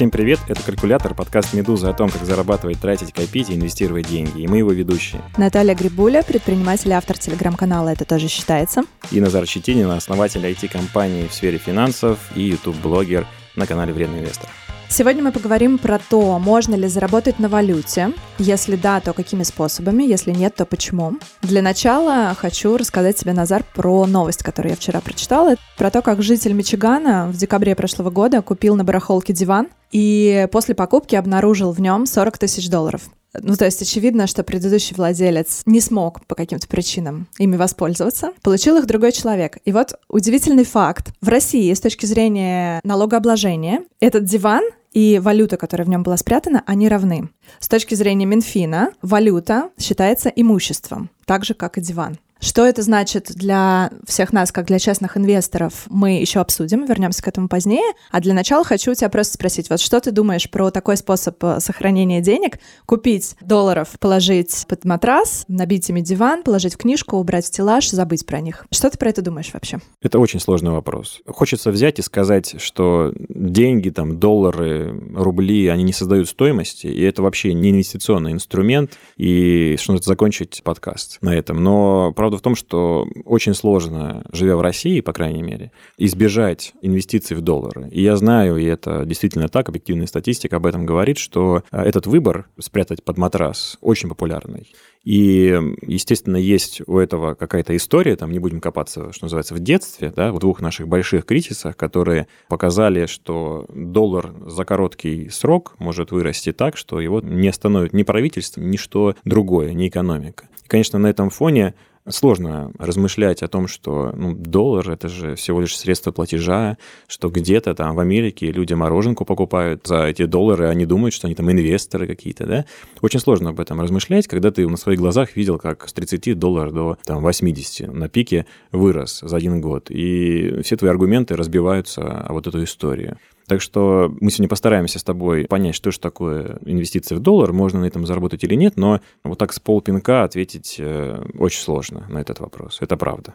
Всем привет, это «Калькулятор», подкаст «Медуза» о том, как зарабатывать, тратить, копить и инвестировать деньги. И мы его ведущие. Наталья Грибуля, предприниматель и автор телеграм-канала «Это тоже считается». И Назар Щетинин, основатель IT-компании в сфере финансов и YouTube-блогер на канале «Вредный инвестор». Сегодня мы поговорим про то, можно ли заработать на валюте. Если да, то какими способами, если нет, то почему. Для начала хочу рассказать тебе, Назар, про новость, которую я вчера прочитала. Про то, как житель Мичигана в декабре прошлого года купил на барахолке диван и после покупки обнаружил в нем 40 тысяч долларов. Ну, то есть очевидно, что предыдущий владелец не смог по каким-то причинам ими воспользоваться. Получил их другой человек. И вот удивительный факт. В России с точки зрения налогообложения этот диван и валюта, которая в нем была спрятана, они равны. С точки зрения Минфина, валюта считается имуществом, так же, как и диван. Что это значит для всех нас, как для частных инвесторов, мы еще обсудим, вернемся к этому позднее. А для начала хочу у тебя просто спросить, вот что ты думаешь про такой способ э, сохранения денег? Купить долларов, положить под матрас, набить ими диван, положить в книжку, убрать в стеллаж, забыть про них. Что ты про это думаешь вообще? Это очень сложный вопрос. Хочется взять и сказать, что деньги, там, доллары, рубли, они не создают стоимости, и это вообще не инвестиционный инструмент, и что нужно закончить подкаст на этом. Но, правда, Правда в том, что очень сложно, живя в России, по крайней мере, избежать инвестиций в доллары. И я знаю, и это действительно так, объективная статистика об этом говорит, что э, этот выбор спрятать под матрас очень популярный. И, естественно, есть у этого какая-то история, там не будем копаться, что называется, в детстве, да, в двух наших больших кризисах, которые показали, что доллар за короткий срок может вырасти так, что его не остановит ни правительство, ни что другое, ни экономика. И, конечно, на этом фоне сложно размышлять о том, что ну, доллар — это же всего лишь средство платежа, что где-то там в Америке люди мороженку покупают за эти доллары, они думают, что они там инвесторы какие-то, да? Очень сложно об этом размышлять, когда ты на своих глазах видел, как с 30 долларов до там, 80 на пике вырос за один год, и все твои аргументы разбиваются о вот эту историю. Так что мы сегодня постараемся с тобой понять, что же такое инвестиции в доллар, можно на этом заработать или нет, но вот так с полпинка ответить э, очень сложно на этот вопрос. Это правда.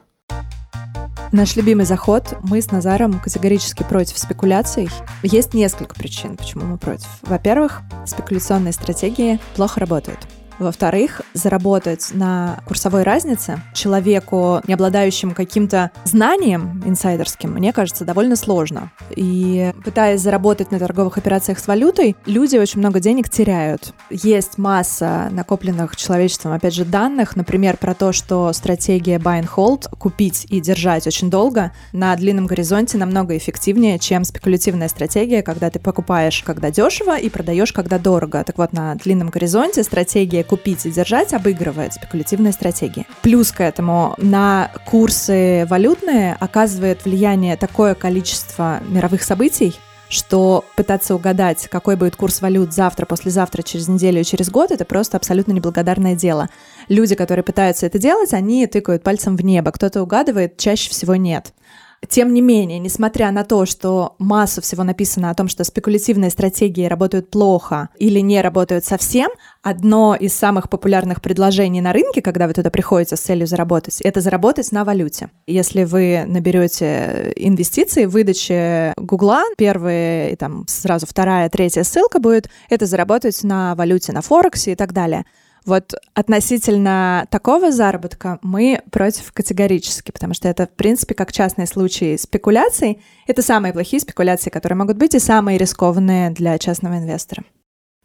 Наш любимый заход. Мы с Назаром категорически против спекуляций. Есть несколько причин, почему мы против. Во-первых, спекуляционные стратегии плохо работают. Во-вторых, заработать на курсовой разнице человеку, не обладающему каким-то знанием инсайдерским, мне кажется, довольно сложно. И пытаясь заработать на торговых операциях с валютой, люди очень много денег теряют. Есть масса накопленных человечеством, опять же, данных, например, про то, что стратегия buy and hold, купить и держать очень долго, на длинном горизонте намного эффективнее, чем спекулятивная стратегия, когда ты покупаешь, когда дешево, и продаешь, когда дорого. Так вот, на длинном горизонте стратегия купить и держать обыгрывает спекулятивные стратегии. Плюс к этому на курсы валютные оказывает влияние такое количество мировых событий, что пытаться угадать, какой будет курс валют завтра, послезавтра, через неделю через год, это просто абсолютно неблагодарное дело. Люди, которые пытаются это делать, они тыкают пальцем в небо. Кто-то угадывает, чаще всего нет. Тем не менее, несмотря на то, что массу всего написано о том, что спекулятивные стратегии работают плохо или не работают совсем, одно из самых популярных предложений на рынке, когда вы туда приходите с целью заработать, это заработать на валюте. Если вы наберете инвестиции в выдаче Гугла, первая, и там сразу вторая, третья ссылка будет, это заработать на валюте, на Форексе и так далее. Вот относительно такого заработка мы против категорически, потому что это, в принципе, как частные случаи спекуляций, это самые плохие спекуляции, которые могут быть, и самые рискованные для частного инвестора.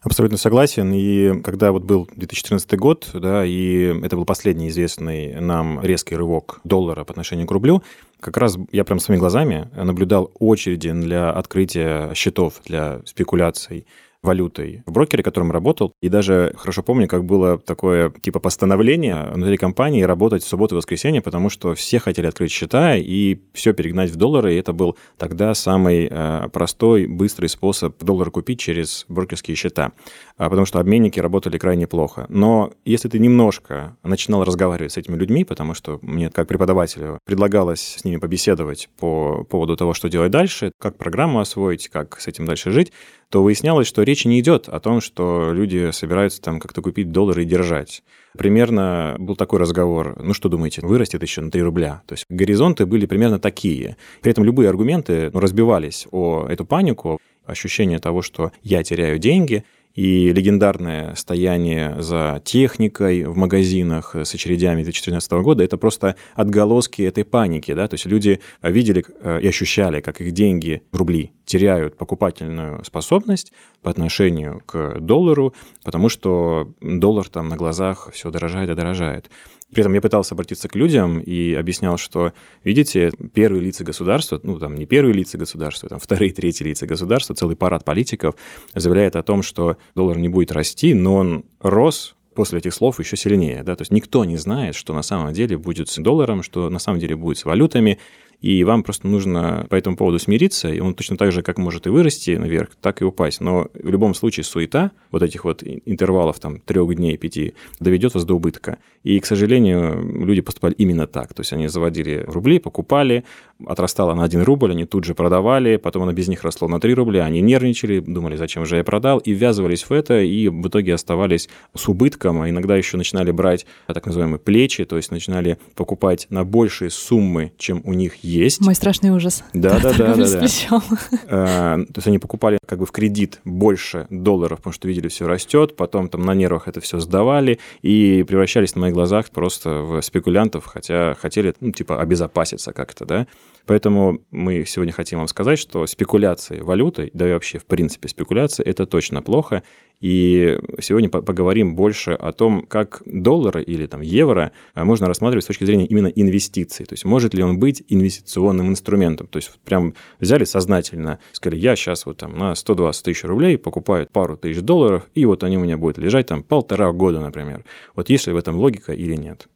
Абсолютно согласен. И когда вот был 2014 год, да, и это был последний известный нам резкий рывок доллара по отношению к рублю, как раз я прям своими глазами наблюдал очереди для открытия счетов для спекуляций валютой в брокере, которым работал. И даже хорошо помню, как было такое типа постановление внутри компании работать в субботу и воскресенье, потому что все хотели открыть счета и все перегнать в доллары. И это был тогда самый э, простой, быстрый способ доллар купить через брокерские счета. А, потому что обменники работали крайне плохо. Но если ты немножко начинал разговаривать с этими людьми, потому что мне как преподавателю предлагалось с ними побеседовать по поводу того, что делать дальше, как программу освоить, как с этим дальше жить, то выяснялось, что речь не идет о том, что люди собираются там как-то купить доллары и держать. Примерно был такой разговор, ну что думаете, вырастет еще на 3 рубля? То есть горизонты были примерно такие. При этом любые аргументы ну, разбивались о эту панику, ощущение того, что я теряю деньги, и легендарное стояние за техникой в магазинах с очередями 2014 года – это просто отголоски этой паники. Да? То есть люди видели э, и ощущали, как их деньги, рубли, теряют покупательную способность по отношению к доллару, потому что доллар там на глазах все дорожает и дорожает. При этом я пытался обратиться к людям и объяснял, что, видите, первые лица государства, ну, там, не первые лица государства, там, вторые, третьи лица государства, целый парад политиков заявляет о том, что доллар не будет расти, но он рос после этих слов еще сильнее. Да? То есть никто не знает, что на самом деле будет с долларом, что на самом деле будет с валютами, и вам просто нужно по этому поводу смириться, и он точно так же, как может и вырасти наверх, так и упасть. Но в любом случае суета вот этих вот интервалов там трех дней, пяти, доведет вас до убытка. И, к сожалению, люди поступали именно так. То есть они заводили рубли, покупали, отрастало на 1 рубль, они тут же продавали, потом оно без них росло на 3 рубля, они нервничали, думали, зачем же я продал, и ввязывались в это, и в итоге оставались с убытком, а иногда еще начинали брать так называемые плечи, то есть начинали покупать на большие суммы, чем у них есть. Мой страшный ужас. Да, да, да, да. да. А, то есть они покупали как бы в кредит больше долларов, потому что видели, все растет, потом там на нервах это все сдавали и превращались на моих глазах просто в спекулянтов, хотя хотели, ну, типа, обезопаситься как-то, да. Поэтому мы сегодня хотим вам сказать, что спекуляции валютой, да и вообще, в принципе, спекуляции, это точно плохо. И сегодня поговорим больше о том, как доллары или там евро а, можно рассматривать с точки зрения именно инвестиций. То есть может ли он быть инвестиционным инструментом. То есть прям взяли сознательно, сказали, я сейчас вот там на 120 тысяч рублей покупаю пару тысяч долларов, и вот они у меня будут лежать там полтора года, например. Вот есть ли в этом логика или нет?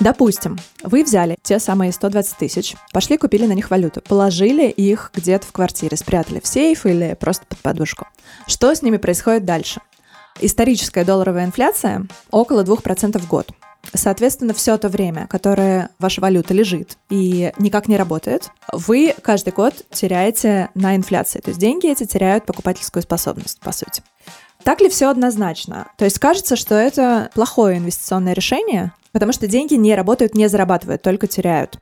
Допустим, вы взяли те самые 120 тысяч, пошли купили на них валюту, положили их где-то в квартире, спрятали в сейф или просто под подушку. Что с ними происходит дальше? Историческая долларовая инфляция около 2% в год. Соответственно, все то время, которое ваша валюта лежит и никак не работает, вы каждый год теряете на инфляции. То есть деньги эти теряют покупательскую способность, по сути. Так ли все однозначно? То есть кажется, что это плохое инвестиционное решение, потому что деньги не работают, не зарабатывают, только теряют.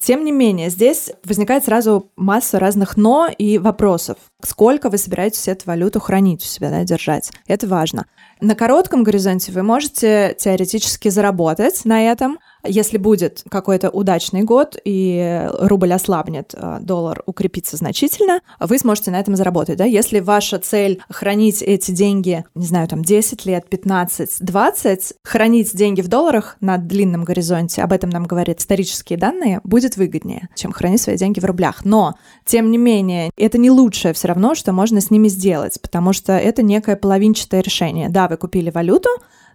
Тем не менее, здесь возникает сразу масса разных «но» и вопросов. Сколько вы собираетесь эту валюту хранить у себя, да, держать? Это важно. На коротком горизонте вы можете теоретически заработать на этом – если будет какой-то удачный год и рубль ослабнет, а доллар укрепится значительно, вы сможете на этом заработать. Да? Если ваша цель хранить эти деньги, не знаю, там 10 лет, 15, 20, хранить деньги в долларах на длинном горизонте, об этом нам говорят исторические данные, будет выгоднее, чем хранить свои деньги в рублях. Но, тем не менее, это не лучшее все равно, что можно с ними сделать, потому что это некое половинчатое решение. Да, вы купили валюту,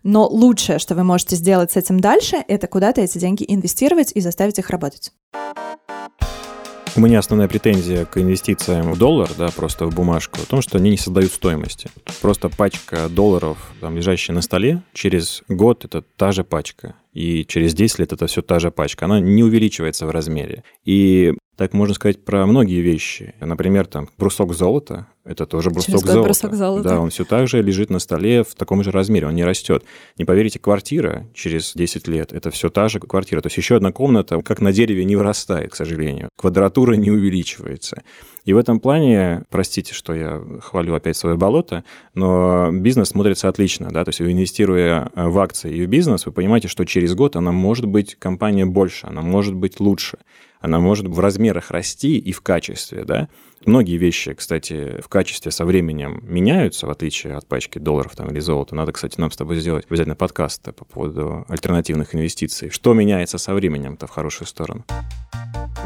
но лучшее, что вы можете сделать с этим дальше, это куда-то эти деньги инвестировать и заставить их работать. У меня основная претензия к инвестициям в доллар, да, просто в бумажку, в том, что они не создают стоимости. Просто пачка долларов, там, лежащая на столе, через год это та же пачка. И через 10 лет это все та же пачка. Она не увеличивается в размере. И так можно сказать про многие вещи. Например, там брусок золота, это тоже брусок золота. брусок золота. Да, он все так же лежит на столе в таком же размере, он не растет. Не поверите, квартира через 10 лет, это все та же квартира. То есть еще одна комната, как на дереве, не вырастает, к сожалению. Квадратура не увеличивается. И в этом плане, простите, что я хвалю опять свое болото, но бизнес смотрится отлично, да, то есть инвестируя в акции и в бизнес, вы понимаете, что через год она может быть компания больше, она может быть лучше она может в размерах расти и в качестве, да. Многие вещи, кстати, в качестве со временем меняются, в отличие от пачки долларов там, или золота. Надо, кстати, нам с тобой сделать обязательно подкаст по поводу альтернативных инвестиций. Что меняется со временем-то в хорошую сторону?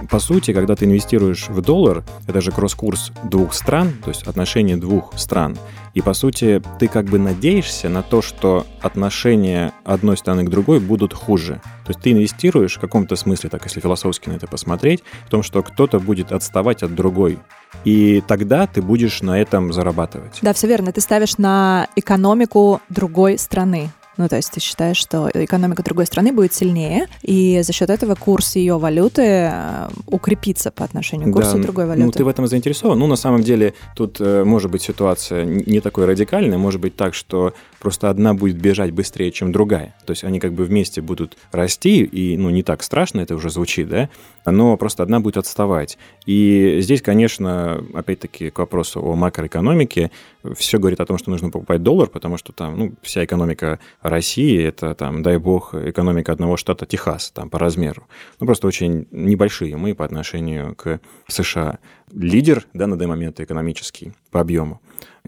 По сути, когда ты инвестируешь в доллар, это же кросс-курс двух стран, то есть отношения двух стран. И, по сути, ты как бы надеешься на то, что отношения одной страны к другой будут хуже. То есть ты инвестируешь в каком-то смысле, так если философски на это посмотреть, в том, что кто-то будет отставать от другой. И тогда ты будешь на этом зарабатывать. Да, все верно. Ты ставишь на экономику другой страны. Ну, то есть ты считаешь, что экономика другой страны будет сильнее, и за счет этого курс ее валюты э, укрепится по отношению к курсу да, другой валюты. Ну, ты в этом заинтересован. Ну, на самом деле, тут э, может быть ситуация не такой радикальная, может быть так, что просто одна будет бежать быстрее, чем другая. То есть они как бы вместе будут расти, и, ну, не так страшно это уже звучит, да, но просто одна будет отставать. И здесь, конечно, опять-таки к вопросу о макроэкономике, все говорит о том, что нужно покупать доллар, потому что там, ну, вся экономика России, это там, дай бог, экономика одного штата Техас, там, по размеру. Ну, просто очень небольшие мы по отношению к США. Лидер, да, на данный момент экономический по объему.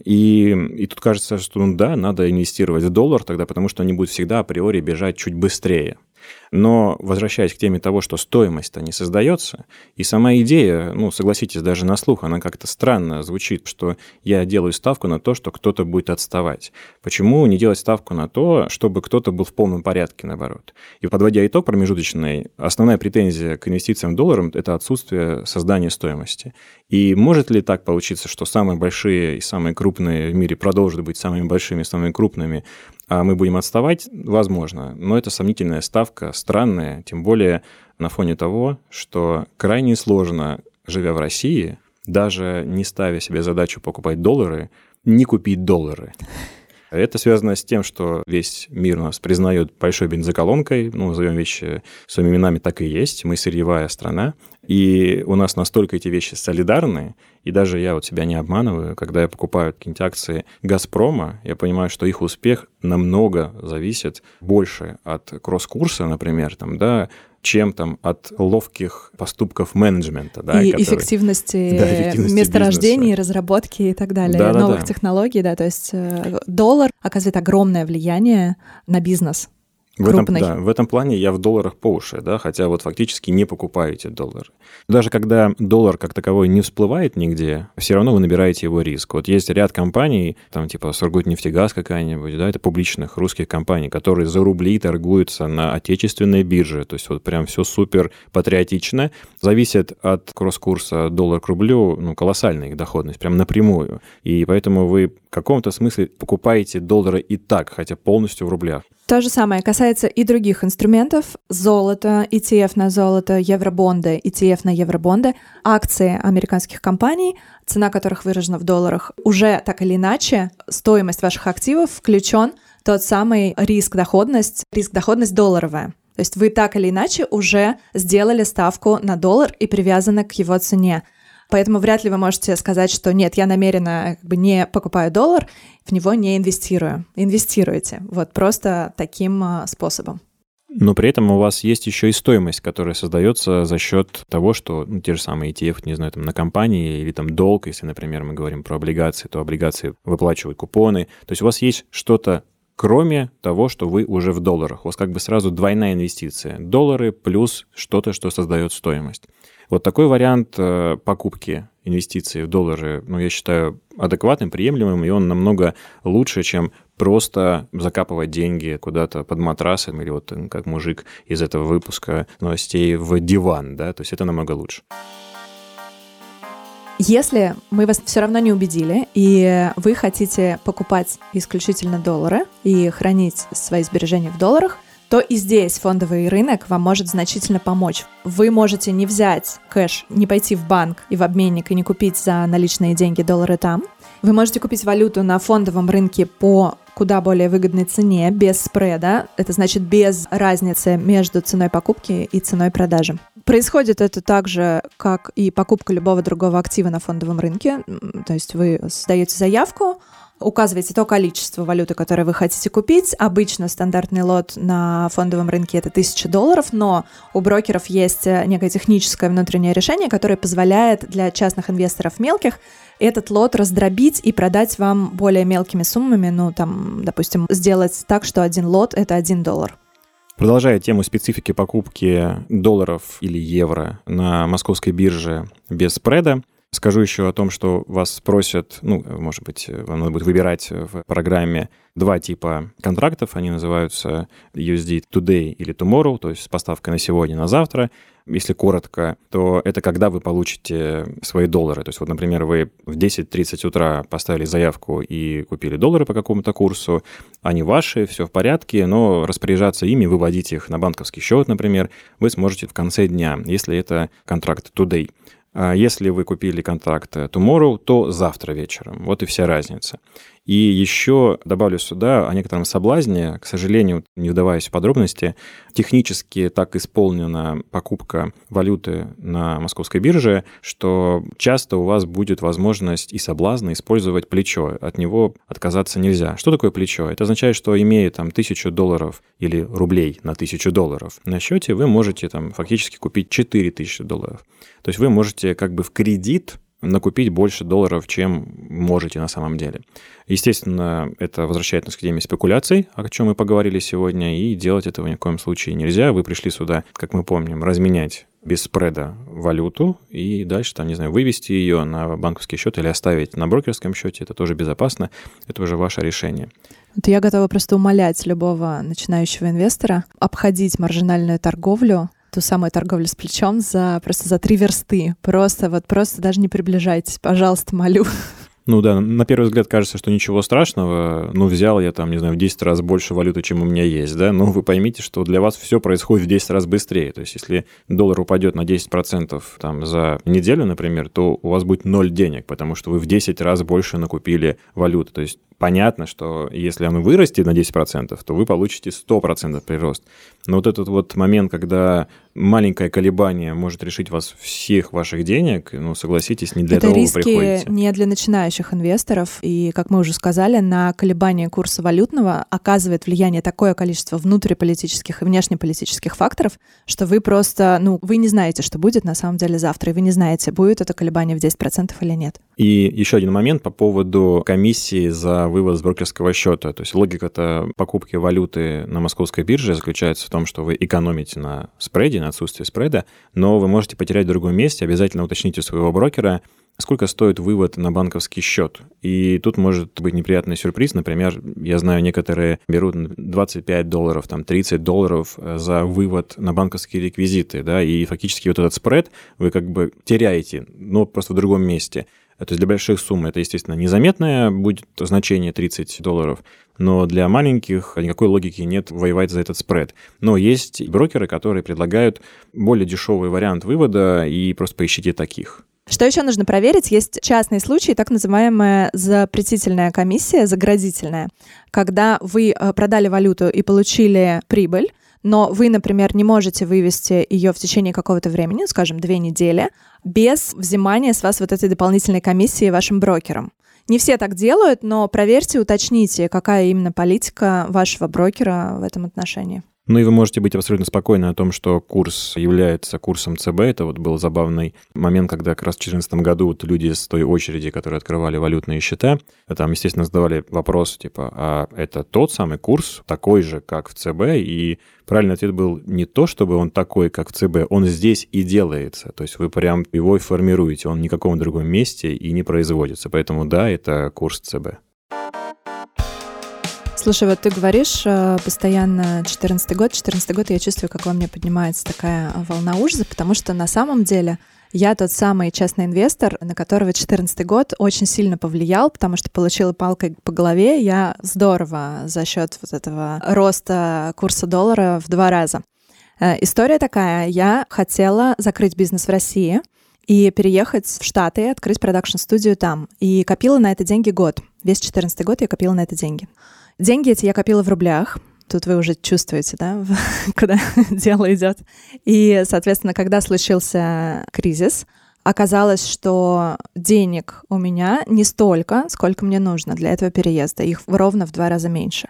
И, и тут кажется, что ну да, надо инвестировать в доллар тогда, потому что они будут всегда априори бежать чуть быстрее. Но возвращаясь к теме того, что стоимость-то не создается, и сама идея, ну, согласитесь, даже на слух, она как-то странно звучит, что я делаю ставку на то, что кто-то будет отставать. Почему не делать ставку на то, чтобы кто-то был в полном порядке, наоборот? И подводя итог промежуточный, основная претензия к инвестициям в доллар – это отсутствие создания стоимости. И может ли так получиться, что самые большие и самые крупные в мире продолжат быть самыми большими и самыми крупными, а мы будем отставать? Возможно. Но это сомнительная ставка, странная, тем более на фоне того, что крайне сложно, живя в России, даже не ставя себе задачу покупать доллары, не купить доллары. Это связано с тем, что весь мир нас признает большой бензоколонкой, ну, назовем вещи своими именами, так и есть. Мы сырьевая страна, и у нас настолько эти вещи солидарны, и даже я вот себя не обманываю, когда я покупаю какие-нибудь акции «Газпрома», я понимаю, что их успех намного зависит больше от кросс-курса, например, там, да, чем там от ловких поступков менеджмента. Да, и которые... эффективности, да, эффективности месторождений, бизнеса. разработки и так далее, да, новых да, да. технологий, да, то есть э, доллар оказывает огромное влияние на бизнес. В этом, да, в этом плане я в долларах по уши, да, хотя вот фактически не покупаю эти доллары. Даже когда доллар как таковой не всплывает нигде, все равно вы набираете его риск. Вот есть ряд компаний, там типа Сургутнефтегаз какая-нибудь, да, это публичных русских компаний, которые за рубли торгуются на отечественной бирже, то есть вот прям все супер патриотично. Зависит от кросс-курса доллар к рублю, ну, колоссальная их доходность, прям напрямую. И поэтому вы в каком-то смысле покупаете доллары и так, хотя полностью в рублях. То же самое касается и других инструментов. Золото, ETF на золото, евробонды, ETF на евробонды, акции американских компаний, цена которых выражена в долларах. Уже так или иначе, стоимость ваших активов включен тот самый риск-доходность, риск-доходность долларовая. То есть вы так или иначе уже сделали ставку на доллар и привязаны к его цене. Поэтому вряд ли вы можете сказать, что нет, я намеренно как бы не покупаю доллар, в него не инвестирую. Инвестируете. Вот просто таким а, способом. Но при этом у вас есть еще и стоимость, которая создается за счет того, что ну, те же самые ETF, не знаю, там на компании или там долг, если, например, мы говорим про облигации, то облигации выплачивают купоны. То есть у вас есть что-то кроме того, что вы уже в долларах. У вас как бы сразу двойная инвестиция. Доллары плюс что-то, что создает стоимость. Вот такой вариант э, покупки инвестиций в доллары, ну, я считаю, адекватным, приемлемым, и он намного лучше, чем просто закапывать деньги куда-то под матрасом или вот как мужик из этого выпуска новостей в диван, да, то есть это намного лучше. Если мы вас все равно не убедили, и вы хотите покупать исключительно доллары и хранить свои сбережения в долларах, то и здесь фондовый рынок вам может значительно помочь. Вы можете не взять кэш, не пойти в банк и в обменник и не купить за наличные деньги доллары там. Вы можете купить валюту на фондовом рынке по куда более выгодной цене, без спреда. Это значит без разницы между ценой покупки и ценой продажи. Происходит это так же, как и покупка любого другого актива на фондовом рынке. То есть вы создаете заявку, указываете то количество валюты, которое вы хотите купить. Обычно стандартный лот на фондовом рынке это 1000 долларов, но у брокеров есть э, некое техническое внутреннее решение, которое позволяет для частных инвесторов мелких этот лот раздробить и продать вам более мелкими суммами, ну, там, допустим, сделать так, что один лот — это один доллар. Продолжая тему специфики покупки долларов или евро на московской бирже без спреда, Скажу еще о том, что вас спросят, ну, может быть, вам надо будет выбирать в программе два типа контрактов. Они называются USD Today или Tomorrow, то есть с поставкой на сегодня, на завтра. Если коротко, то это когда вы получите свои доллары. То есть вот, например, вы в 10.30 утра поставили заявку и купили доллары по какому-то курсу, они ваши, все в порядке, но распоряжаться ими, выводить их на банковский счет, например, вы сможете в конце дня, если это контракт today. А если вы купили контракт tomorrow, то завтра вечером. Вот и вся разница. И еще добавлю сюда о некотором соблазне. К сожалению, не вдаваясь в подробности, технически так исполнена покупка валюты на московской бирже, что часто у вас будет возможность и соблазн использовать плечо. От него отказаться нельзя. Что такое плечо? Это означает, что имея там тысячу долларов или рублей на тысячу долларов на счете, вы можете там фактически купить 4000 долларов. То есть вы можете как бы в кредит накупить больше долларов, чем можете на самом деле. Естественно, это возвращает нас к теме спекуляций, о чем мы поговорили сегодня, и делать этого ни в коем случае нельзя. Вы пришли сюда, как мы помним, разменять без спреда валюту и дальше, там, не знаю, вывести ее на банковский счет или оставить на брокерском счете. Это тоже безопасно. Это уже ваше решение. Вот я готова просто умолять любого начинающего инвестора обходить маржинальную торговлю ту самую торговлю с плечом за просто за три версты. Просто вот просто даже не приближайтесь, пожалуйста, молю. Ну да, на первый взгляд кажется, что ничего страшного. Ну, взял я там, не знаю, в 10 раз больше валюты, чем у меня есть, да, но вы поймите, что для вас все происходит в 10 раз быстрее. То есть, если доллар упадет на 10% там за неделю, например, то у вас будет ноль денег, потому что вы в 10 раз больше накупили валюты. То есть, понятно, что если оно вырастет на 10%, то вы получите 100% прирост. Но вот этот вот момент, когда маленькое колебание может решить вас всех ваших денег, ну, согласитесь, не для Это этого риски вы приходите. не для начинающих инвесторов. И, как мы уже сказали, на колебание курса валютного оказывает влияние такое количество внутриполитических и внешнеполитических факторов, что вы просто, ну, вы не знаете, что будет на самом деле завтра, и вы не знаете, будет это колебание в 10% или нет. И еще один момент по поводу комиссии за вывод с брокерского счета. То есть логика-то покупки валюты на московской бирже заключается в том, что вы экономите на спреде, на отсутствии спреда, но вы можете потерять в другом месте. Обязательно уточните своего брокера, сколько стоит вывод на банковский счет. И тут может быть неприятный сюрприз. Например, я знаю, некоторые берут 25 долларов, там 30 долларов э, за вывод на банковские реквизиты, да, и фактически вот этот спред вы как бы теряете, но просто в другом месте. То есть для больших сумм это, естественно, незаметное будет значение 30 долларов, но для маленьких никакой логики нет воевать за этот спред. Но есть брокеры, которые предлагают более дешевый вариант вывода, и просто поищите таких. Что еще нужно проверить? Есть частные случаи, так называемая запретительная комиссия, заградительная, когда вы э, продали валюту и получили прибыль, но вы, например, не можете вывести ее в течение какого-то времени, скажем, две недели, без взимания с вас вот этой дополнительной комиссии вашим брокером. Не все так делают, но проверьте, уточните, какая именно политика вашего брокера в этом отношении. Ну и вы можете быть абсолютно спокойны о том, что курс является курсом ЦБ. Это вот был забавный момент, когда как раз в 2014 году вот люди с той очереди, которые открывали валютные счета, там, естественно, задавали вопрос, типа, а это тот самый курс, такой же, как в ЦБ? И правильный ответ был не то, чтобы он такой, как в ЦБ, он здесь и делается. То есть вы прям его и формируете, он в каком другом месте и не производится. Поэтому да, это курс ЦБ. Слушай, вот ты говоришь э, постоянно 14 год, 14 год, я чувствую, как во мне поднимается такая волна ужаса, потому что на самом деле я тот самый частный инвестор, на которого 2014 год очень сильно повлиял, потому что получила палкой по голове я здорово за счет вот этого роста курса доллара в два раза. Э, история такая. Я хотела закрыть бизнес в России и переехать в Штаты и открыть продакшн-студию там. И копила на это деньги год. Весь 14 год я копила на это деньги. Деньги эти я копила в рублях. Тут вы уже чувствуете, да, куда дело идет. И, соответственно, когда случился кризис, оказалось, что денег у меня не столько, сколько мне нужно для этого переезда. Их ровно в два раза меньше.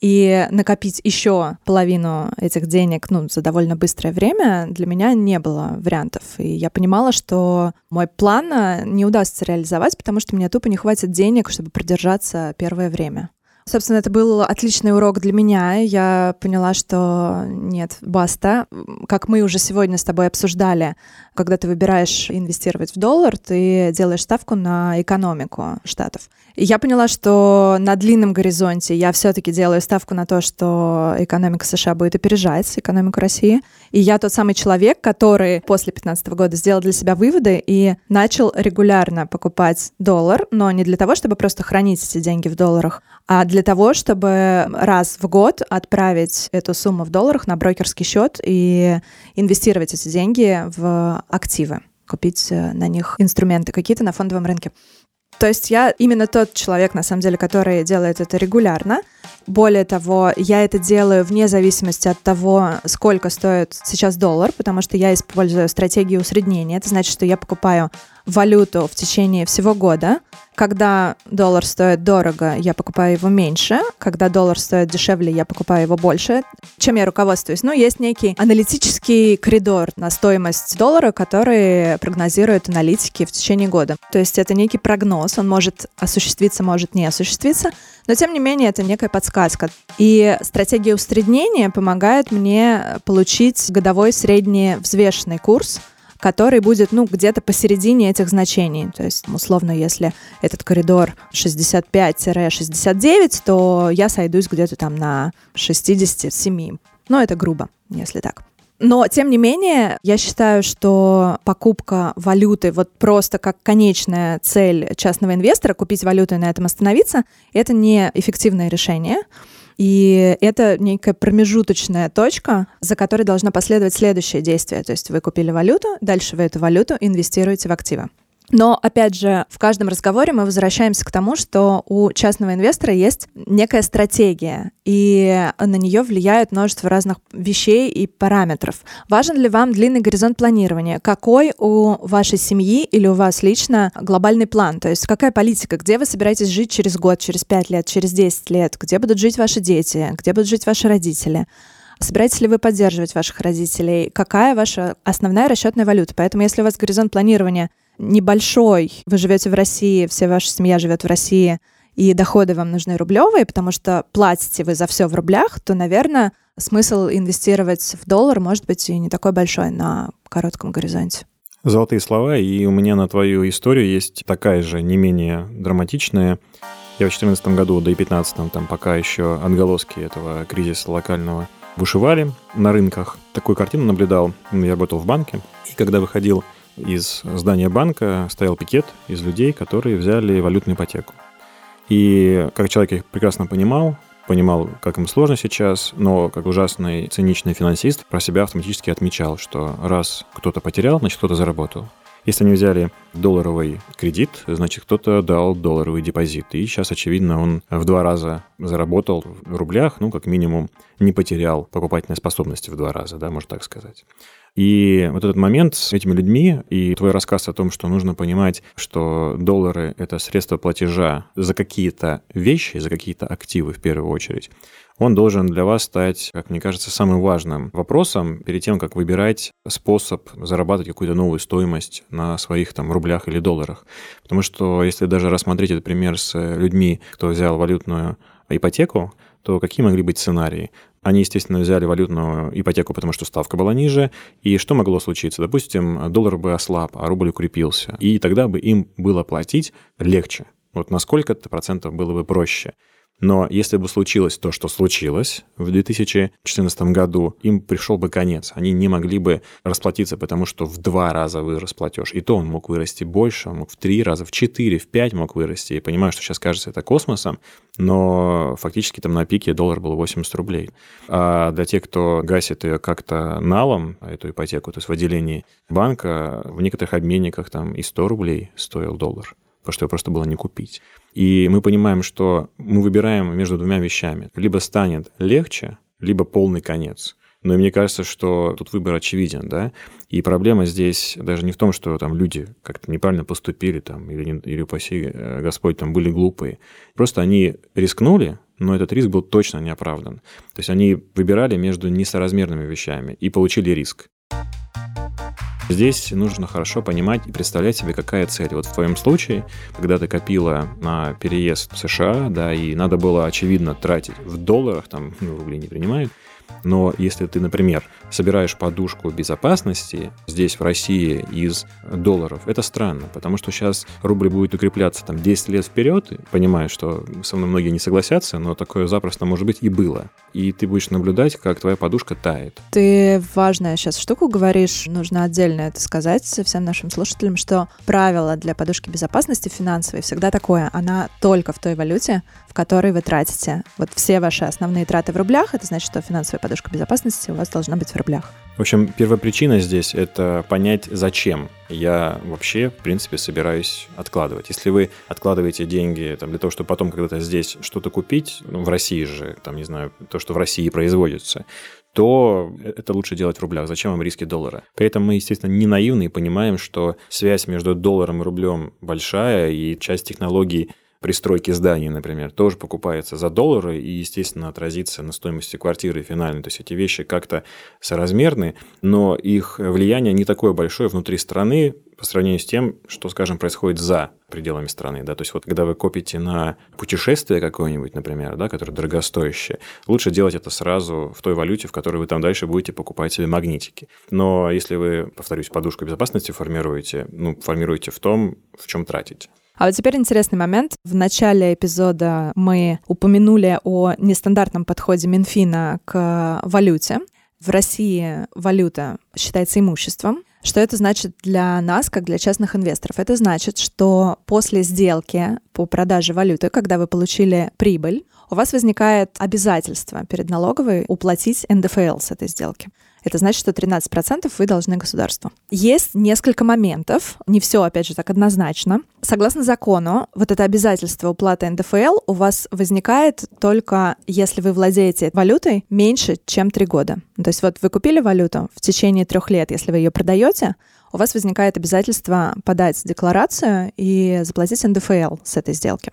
И накопить еще половину этих денег ну, за довольно быстрое время для меня не было вариантов. И я понимала, что мой план не удастся реализовать, потому что мне тупо не хватит денег, чтобы продержаться первое время. Собственно, это был отличный урок для меня. Я поняла, что нет, баста. Как мы уже сегодня с тобой обсуждали, когда ты выбираешь инвестировать в доллар, ты делаешь ставку на экономику штатов. И я поняла, что на длинном горизонте я все-таки делаю ставку на то, что экономика США будет опережать экономику России. И я тот самый человек, который после 2015 года сделал для себя выводы и начал регулярно покупать доллар, но не для того, чтобы просто хранить эти деньги в долларах, а для того, чтобы раз в год отправить эту сумму в долларах на брокерский счет и инвестировать эти деньги в активы, купить э, на них инструменты какие-то на фондовом рынке. То есть я именно тот человек, на самом деле, который делает это регулярно. Более того, я это делаю вне зависимости от того, сколько стоит сейчас доллар, потому что я использую стратегию усреднения. Это значит, что я покупаю валюту в течение всего года. Когда доллар стоит дорого, я покупаю его меньше. Когда доллар стоит дешевле, я покупаю его больше. Чем я руководствуюсь? Ну, есть некий аналитический коридор на стоимость доллара, который прогнозируют аналитики в течение года. То есть это некий прогноз, он может осуществиться, может не осуществиться, но тем не менее это некая подсказка. И стратегия усреднения помогает мне получить годовой средний взвешенный курс, который будет, ну, где-то посередине этих значений. То есть, условно, если этот коридор 65-69, то я сойдусь где-то там на 67. Но это грубо, если так. Но, тем не менее, я считаю, что покупка валюты, вот просто как конечная цель частного инвестора, купить валюту и на этом остановиться, это не эффективное решение. И это некая промежуточная точка, за которой должно последовать следующее действие. То есть вы купили валюту, дальше вы эту валюту инвестируете в активы. Но, опять же, в каждом разговоре мы возвращаемся к тому, что у частного инвестора есть некая стратегия, и на нее влияет множество разных вещей и параметров. Важен ли вам длинный горизонт планирования? Какой у вашей семьи или у вас лично глобальный план? То есть какая политика? Где вы собираетесь жить через год, через пять лет, через 10 лет? Где будут жить ваши дети? Где будут жить ваши родители? Собираетесь ли вы поддерживать ваших родителей? Какая ваша основная расчетная валюта? Поэтому если у вас горизонт планирования небольшой, вы живете в России, вся ваша семья живет в России, и доходы вам нужны рублевые, потому что платите вы за все в рублях, то, наверное, смысл инвестировать в доллар может быть и не такой большой на коротком горизонте. Золотые слова, и у меня на твою историю есть такая же, не менее драматичная. Я в 2014 году, да и 2015, там пока еще отголоски этого кризиса локального бушевали на рынках. Такую картину наблюдал. Я работал в банке, и когда выходил из здания банка стоял пикет из людей, которые взяли валютную ипотеку. И как человек их прекрасно понимал, понимал, как им сложно сейчас, но как ужасный циничный финансист про себя автоматически отмечал, что раз кто-то потерял, значит кто-то заработал. Если они взяли долларовый кредит, значит, кто-то дал долларовый депозит. И сейчас, очевидно, он в два раза заработал в рублях, ну, как минимум, не потерял покупательной способности в два раза, да, можно так сказать. И вот этот момент с этими людьми и твой рассказ о том, что нужно понимать, что доллары — это средство платежа за какие-то вещи, за какие-то активы в первую очередь, он должен для вас стать, как мне кажется, самым важным вопросом перед тем, как выбирать способ зарабатывать какую-то новую стоимость на своих там рублях или долларах. Потому что если даже рассмотреть этот пример с людьми, кто взял валютную ипотеку, то какие могли быть сценарии? Они, естественно, взяли валютную ипотеку, потому что ставка была ниже. И что могло случиться? Допустим, доллар бы ослаб, а рубль укрепился. И тогда бы им было платить легче. Вот на сколько-то процентов было бы проще. Но если бы случилось то, что случилось в 2014 году, им пришел бы конец. Они не могли бы расплатиться, потому что в два раза вырос платеж. И то он мог вырасти больше, он мог в три раза, в четыре, в пять мог вырасти. И понимаю, что сейчас кажется это космосом, но фактически там на пике доллар был 80 рублей. А для тех, кто гасит ее как-то налом, эту ипотеку, то есть в отделении банка, в некоторых обменниках там и 100 рублей стоил доллар потому что его просто было не купить. И мы понимаем, что мы выбираем между двумя вещами. Либо станет легче, либо полный конец. Но мне кажется, что тут выбор очевиден, да, и проблема здесь даже не в том, что там люди как-то неправильно поступили там, или, или упаси э, Господь, там были глупые. Просто они рискнули, но этот риск был точно не оправдан. То есть они выбирали между несоразмерными вещами и получили риск. Здесь нужно хорошо понимать и представлять себе, какая цель. Вот в твоем случае, когда ты копила на переезд в США, да, и надо было, очевидно, тратить в долларах, там ну, рубли не принимают, но если ты, например, собираешь подушку безопасности здесь, в России, из долларов, это странно, потому что сейчас рубль будет укрепляться там 10 лет вперед, понимаю, что со мной многие не согласятся, но такое запросто может быть и было. И ты будешь наблюдать, как твоя подушка тает. Ты важная сейчас штуку говоришь, нужно отдельно это сказать всем нашим слушателям, что правило для подушки безопасности финансовой всегда такое, она только в той валюте, в которой вы тратите. Вот все ваши основные траты в рублях, это значит, что финансовая подушка безопасности у вас должна быть в рублях. В общем, первопричина здесь — это понять, зачем я вообще, в принципе, собираюсь откладывать. Если вы откладываете деньги там, для того, чтобы потом когда-то здесь что-то купить, ну, в России же, там, не знаю, то, что в России производится, то это лучше делать в рублях. Зачем вам риски доллара? При этом мы, естественно, не наивны и понимаем, что связь между долларом и рублем большая, и часть технологий пристройки зданий, например, тоже покупается за доллары и, естественно, отразится на стоимости квартиры финальной. То есть эти вещи как-то соразмерны, но их влияние не такое большое внутри страны по сравнению с тем, что, скажем, происходит за пределами страны. Да? То есть вот когда вы копите на путешествие какое-нибудь, например, да, которое дорогостоящее, лучше делать это сразу в той валюте, в которой вы там дальше будете покупать себе магнитики. Но если вы, повторюсь, подушку безопасности формируете, ну, формируете в том, в чем тратите. А вот теперь интересный момент. В начале эпизода мы упомянули о нестандартном подходе Минфина к валюте. В России валюта считается имуществом. Что это значит для нас, как для частных инвесторов? Это значит, что после сделки по продаже валюты, когда вы получили прибыль, у вас возникает обязательство перед налоговой уплатить НДФЛ с этой сделки. Это значит, что 13% вы должны государству. Есть несколько моментов, не все, опять же, так однозначно. Согласно закону, вот это обязательство уплаты НДФЛ у вас возникает только если вы владеете валютой меньше, чем 3 года. То есть вот вы купили валюту в течение трех лет, если вы ее продаете, у вас возникает обязательство подать декларацию и заплатить НДФЛ с этой сделки.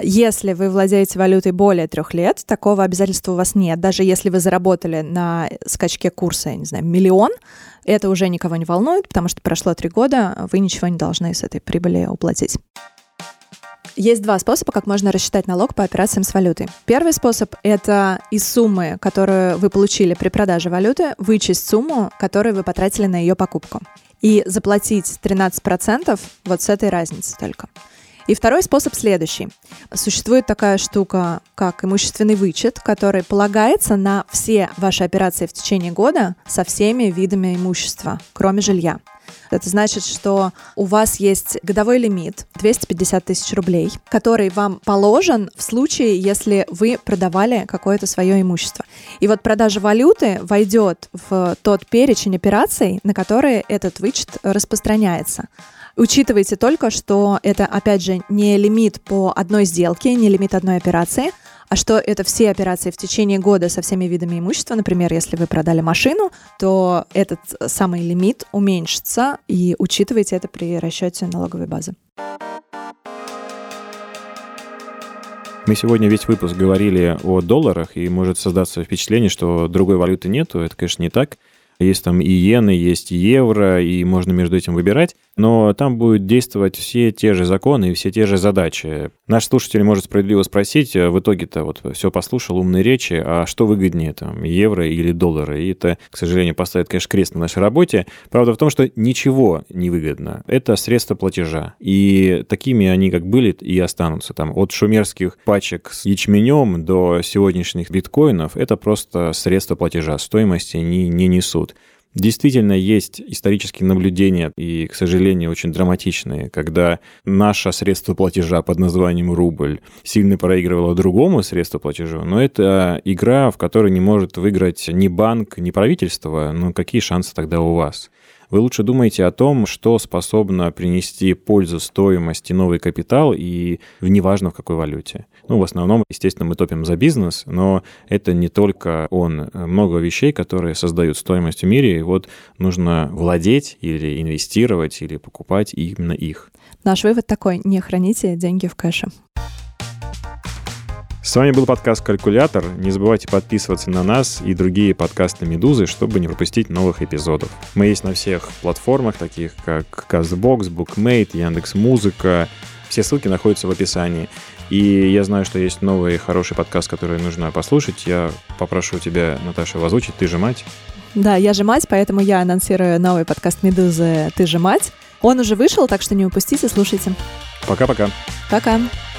Если вы владеете валютой более трех лет, такого обязательства у вас нет. Даже если вы заработали на скачке курса, я не знаю, миллион, это уже никого не волнует, потому что прошло три года, вы ничего не должны с этой прибыли уплатить. Есть два способа, как можно рассчитать налог по операциям с валютой. Первый способ — это из суммы, которую вы получили при продаже валюты, вычесть сумму, которую вы потратили на ее покупку. И заплатить 13% вот с этой разницы только. И второй способ следующий. Существует такая штука, как имущественный вычет, который полагается на все ваши операции в течение года со всеми видами имущества, кроме жилья. Это значит, что у вас есть годовой лимит 250 тысяч рублей, который вам положен в случае, если вы продавали какое-то свое имущество. И вот продажа валюты войдет в тот перечень операций, на которые этот вычет распространяется. Учитывайте только, что это, опять же, не лимит по одной сделке, не лимит одной операции, а что это все операции в течение года со всеми видами имущества. Например, если вы продали машину, то этот самый лимит уменьшится, и учитывайте это при расчете налоговой базы. Мы сегодня весь выпуск говорили о долларах, и может создаться впечатление, что другой валюты нету. Это, конечно, не так. Есть там и иены, есть и евро, и можно между этим выбирать но там будут действовать все те же законы и все те же задачи. Наш слушатель может справедливо спросить, э, в итоге-то вот все послушал, умные речи, а что выгоднее, там, евро или доллары? И это, к сожалению, поставит, конечно, крест на нашей работе. Правда в том, что ничего не выгодно. Это средства платежа. И такими они как были и останутся. Там, от шумерских пачек с ячменем до сегодняшних биткоинов это просто средства платежа. Стоимости они не несут. Действительно, есть исторические наблюдения, и, к сожалению, очень драматичные, когда наше средство платежа под названием рубль сильно проигрывало другому средству платежа, но это игра, в которой не может выиграть ни банк, ни правительство, ну какие шансы тогда у вас? Вы лучше думайте о том, что способно принести пользу, стоимость и новый капитал, и неважно в какой валюте. Ну, в основном, естественно, мы топим за бизнес, но это не только он. Много вещей, которые создают стоимость в мире, и вот нужно владеть или инвестировать, или покупать именно их. Наш вывод такой, не храните деньги в кэше. С вами был подкаст «Калькулятор». Не забывайте подписываться на нас и другие подкасты «Медузы», чтобы не пропустить новых эпизодов. Мы есть на всех платформах, таких как CastBox, BookMate, Яндекс.Музыка. Все ссылки находятся в описании. И я знаю, что есть новый хороший подкаст, который нужно послушать. Я попрошу тебя, Наташа, его озвучить. Ты же мать. Да, я же мать, поэтому я анонсирую новый подкаст «Медузы. Ты же мать». Он уже вышел, так что не упустите, слушайте. Пока-пока. Пока. -пока. Пока.